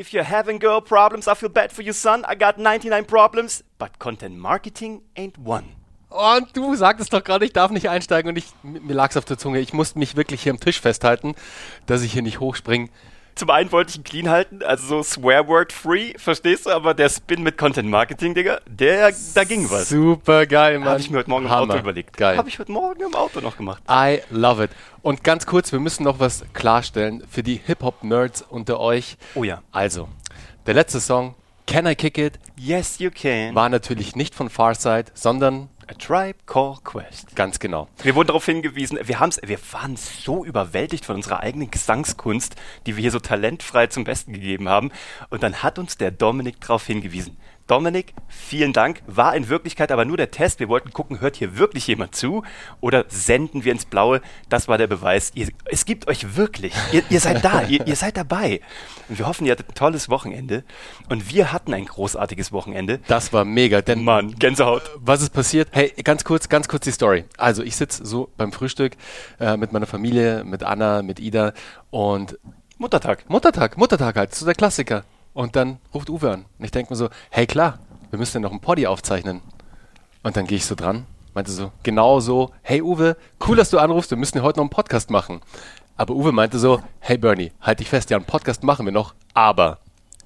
If you're having girl problems, I feel bad for you, son. I got 99 problems, but content marketing ain't one. Und du sagtest doch gerade, ich darf nicht einsteigen und ich, mir lag's auf der Zunge. Ich musste mich wirklich hier am Tisch festhalten, dass ich hier nicht hochspringe. Zum einen wollte ich ihn clean halten, also so Swearword free, verstehst du? Aber der Spin mit Content Marketing, Digga, der, da ging was. Super geil, Mann. Habe ich mir heute Morgen Hammer. im Auto überlegt. Geil. Habe ich heute Morgen im Auto noch gemacht. I love it. Und ganz kurz, wir müssen noch was klarstellen für die Hip-Hop-Nerds unter euch. Oh ja. Also, der letzte Song, Can I Kick It, Yes, you can. war natürlich nicht von Farside, sondern A Tribe Called Quest. ganz genau. Wir wurden darauf hingewiesen, wir, haben's, wir waren so überwältigt von unserer eigenen Gesangskunst, die wir hier so talentfrei zum Besten gegeben haben. Und dann hat uns der Dominik darauf hingewiesen. Dominik, vielen Dank. War in Wirklichkeit aber nur der Test. Wir wollten gucken, hört hier wirklich jemand zu oder senden wir ins Blaue? Das war der Beweis. Ihr, es gibt euch wirklich. Ihr, ihr seid da, ihr, ihr seid dabei. Und wir hoffen, ihr hattet ein tolles Wochenende. Und wir hatten ein großartiges Wochenende. Das war mega, denn Mann, Gänsehaut. was ist passiert? Hey, ganz kurz, ganz kurz die Story. Also ich sitze so beim Frühstück äh, mit meiner Familie, mit Anna, mit Ida und Muttertag. Muttertag, Muttertag halt, so der Klassiker. Und dann ruft Uwe an. Und ich denke mir so, hey klar, wir müssen ja noch einen Poddy aufzeichnen. Und dann gehe ich so dran, meinte so, genau so, hey Uwe, cool, dass du anrufst, wir müssen ja heute noch einen Podcast machen. Aber Uwe meinte so, hey Bernie, halt dich fest, ja, einen Podcast machen wir noch, aber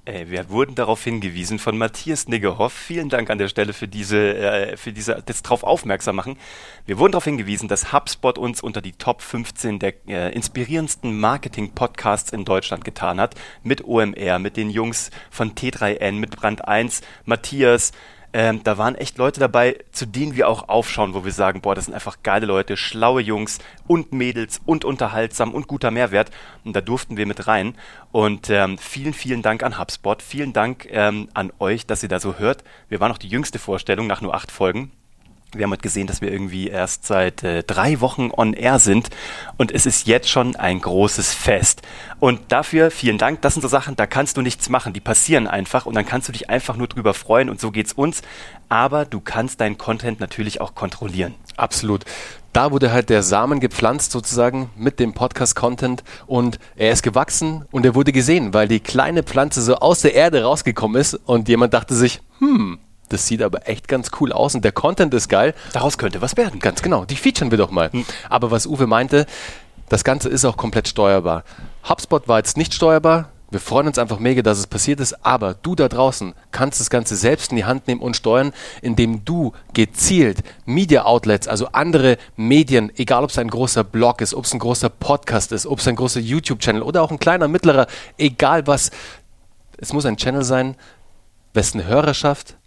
Ey, wir wurden darauf hingewiesen von Matthias Niggerhoff. Vielen Dank an der Stelle für diese, äh, für diese, das drauf aufmerksam machen. Wir wurden darauf hingewiesen, dass HubSpot uns unter die Top 15 der äh, inspirierendsten Marketing-Podcasts in Deutschland getan hat. Mit OMR, mit den Jungs von T3N, mit Brand 1, Matthias. Ähm, da waren echt Leute dabei, zu denen wir auch aufschauen, wo wir sagen, boah, das sind einfach geile Leute, schlaue Jungs und Mädels und unterhaltsam und guter Mehrwert. Und da durften wir mit rein. Und ähm, vielen, vielen Dank an HubSpot. Vielen Dank ähm, an euch, dass ihr da so hört. Wir waren noch die jüngste Vorstellung nach nur acht Folgen. Wir haben heute gesehen, dass wir irgendwie erst seit äh, drei Wochen on air sind und es ist jetzt schon ein großes Fest. Und dafür vielen Dank. Das sind so Sachen, da kannst du nichts machen. Die passieren einfach und dann kannst du dich einfach nur drüber freuen und so geht's uns. Aber du kannst deinen Content natürlich auch kontrollieren. Absolut. Da wurde halt der Samen gepflanzt sozusagen mit dem Podcast-Content und er ist gewachsen und er wurde gesehen, weil die kleine Pflanze so aus der Erde rausgekommen ist und jemand dachte sich, hm, das sieht aber echt ganz cool aus und der Content ist geil. Daraus könnte was werden. Ganz genau, die featuren wir doch mal. Aber was Uwe meinte, das Ganze ist auch komplett steuerbar. HubSpot war jetzt nicht steuerbar. Wir freuen uns einfach mega, dass es passiert ist, aber du da draußen kannst das Ganze selbst in die Hand nehmen und steuern, indem du gezielt Media Outlets, also andere Medien, egal ob es ein großer Blog ist, ob es ein großer Podcast ist, ob es ein großer YouTube-Channel oder auch ein kleiner, mittlerer, egal was, es muss ein Channel sein, wessen Hörerschaft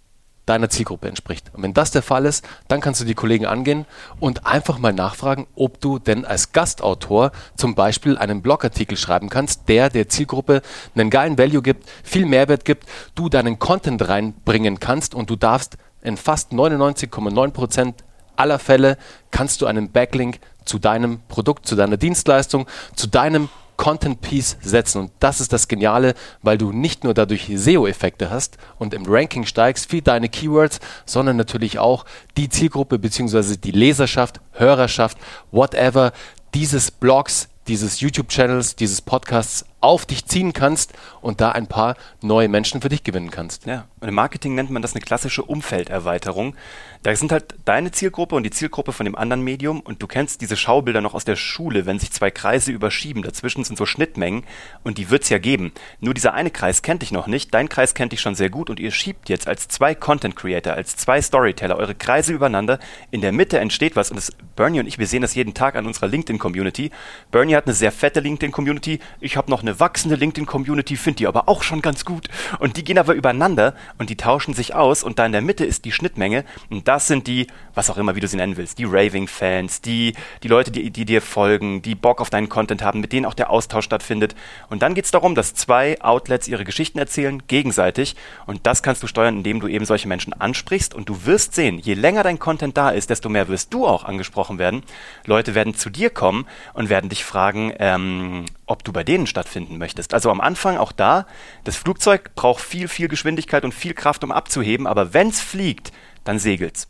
deiner Zielgruppe entspricht. Und wenn das der Fall ist, dann kannst du die Kollegen angehen und einfach mal nachfragen, ob du denn als Gastautor zum Beispiel einen Blogartikel schreiben kannst, der der Zielgruppe einen geilen Value gibt, viel Mehrwert gibt, du deinen Content reinbringen kannst und du darfst in fast 99,9 Prozent aller Fälle kannst du einen Backlink zu deinem Produkt, zu deiner Dienstleistung, zu deinem Content Piece setzen. Und das ist das Geniale, weil du nicht nur dadurch SEO-Effekte hast und im Ranking steigst für deine Keywords, sondern natürlich auch die Zielgruppe bzw. die Leserschaft, Hörerschaft, whatever dieses Blogs, dieses YouTube-Channels, dieses Podcasts auf dich ziehen kannst und da ein paar neue Menschen für dich gewinnen kannst. Ja, und im Marketing nennt man das eine klassische Umfelderweiterung. Da sind halt deine Zielgruppe und die Zielgruppe von dem anderen Medium und du kennst diese Schaubilder noch aus der Schule, wenn sich zwei Kreise überschieben, dazwischen sind so Schnittmengen und die wird's ja geben. Nur dieser eine Kreis kennt dich noch nicht, dein Kreis kennt dich schon sehr gut und ihr schiebt jetzt als zwei Content Creator, als zwei Storyteller eure Kreise übereinander. In der Mitte entsteht was und das, Bernie und ich, wir sehen das jeden Tag an unserer LinkedIn-Community. Bernie hat eine sehr fette LinkedIn-Community, ich habe noch eine wachsende LinkedIn-Community, finde die aber auch schon ganz gut. Und die gehen aber übereinander und die tauschen sich aus und da in der Mitte ist die Schnittmenge und das sind die, was auch immer, wie du sie nennen willst, die Raving-Fans, die, die Leute, die, die dir folgen, die Bock auf deinen Content haben, mit denen auch der Austausch stattfindet. Und dann geht es darum, dass zwei Outlets ihre Geschichten erzählen, gegenseitig. Und das kannst du steuern, indem du eben solche Menschen ansprichst. Und du wirst sehen, je länger dein Content da ist, desto mehr wirst du auch angesprochen werden. Leute werden zu dir kommen und werden dich fragen, ähm, ob du bei denen stattfinden möchtest. Also am Anfang auch da, das Flugzeug braucht viel, viel Geschwindigkeit und viel Kraft, um abzuheben, aber wenn's fliegt, dann segelt's.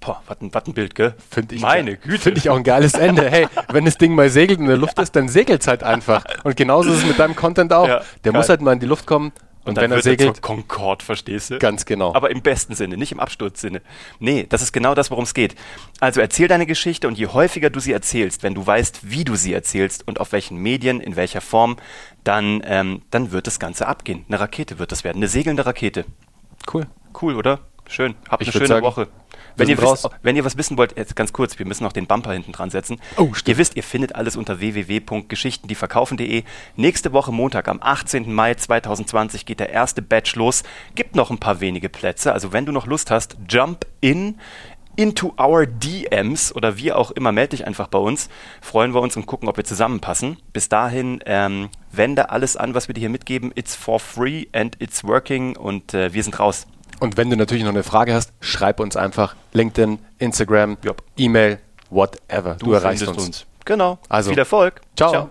Boah, was ein, was ein Bild, gell? Finde ich, Meine Güte. Finde ich auch ein geiles Ende. Hey, wenn das Ding mal segelt in der Luft ist, dann segelt es halt einfach. Und genauso ist es mit deinem Content auch. Ja, der geil. muss halt mal in die Luft kommen. Und, Und dann wenn er wird er segelt, zur Concorde, verstehst du? ganz genau. Aber im besten Sinne, nicht im Absturzsinne. Nee, das ist genau das, worum es geht. Also erzähl deine Geschichte und je häufiger du sie erzählst, wenn du weißt, wie du sie erzählst und auf welchen Medien, in welcher Form, dann, ähm, dann wird das Ganze abgehen. Eine Rakete wird das werden, eine segelnde Rakete. cool. Cool, oder? Schön. Habt Ich eine schöne sagen, Woche. Wenn ihr, wisst, wenn ihr was wissen wollt, jetzt ganz kurz, wir müssen noch den Bumper hinten dran setzen. Oh, stimmt. Ihr wisst, ihr findet alles unter www.geschichtendieverkaufen.de. Nächste Woche Montag, am 18. Mai 2020, geht der erste Batch los. Gibt noch ein paar wenige Plätze. Also wenn du noch Lust hast, jump in into our DMs oder wie auch immer, melde dich einfach bei uns. Freuen wir uns und gucken, ob wir zusammenpassen. Bis dahin, ähm, wende alles an, was wir dir hier mitgeben. It's for free and it's working und äh, wir sind raus. Und wenn du natürlich noch eine Frage hast, schreib uns einfach LinkedIn, Instagram, Jupp. E-Mail, whatever. Du, erreichst findest uns. Genau. Also, viel Erfolg. ciao.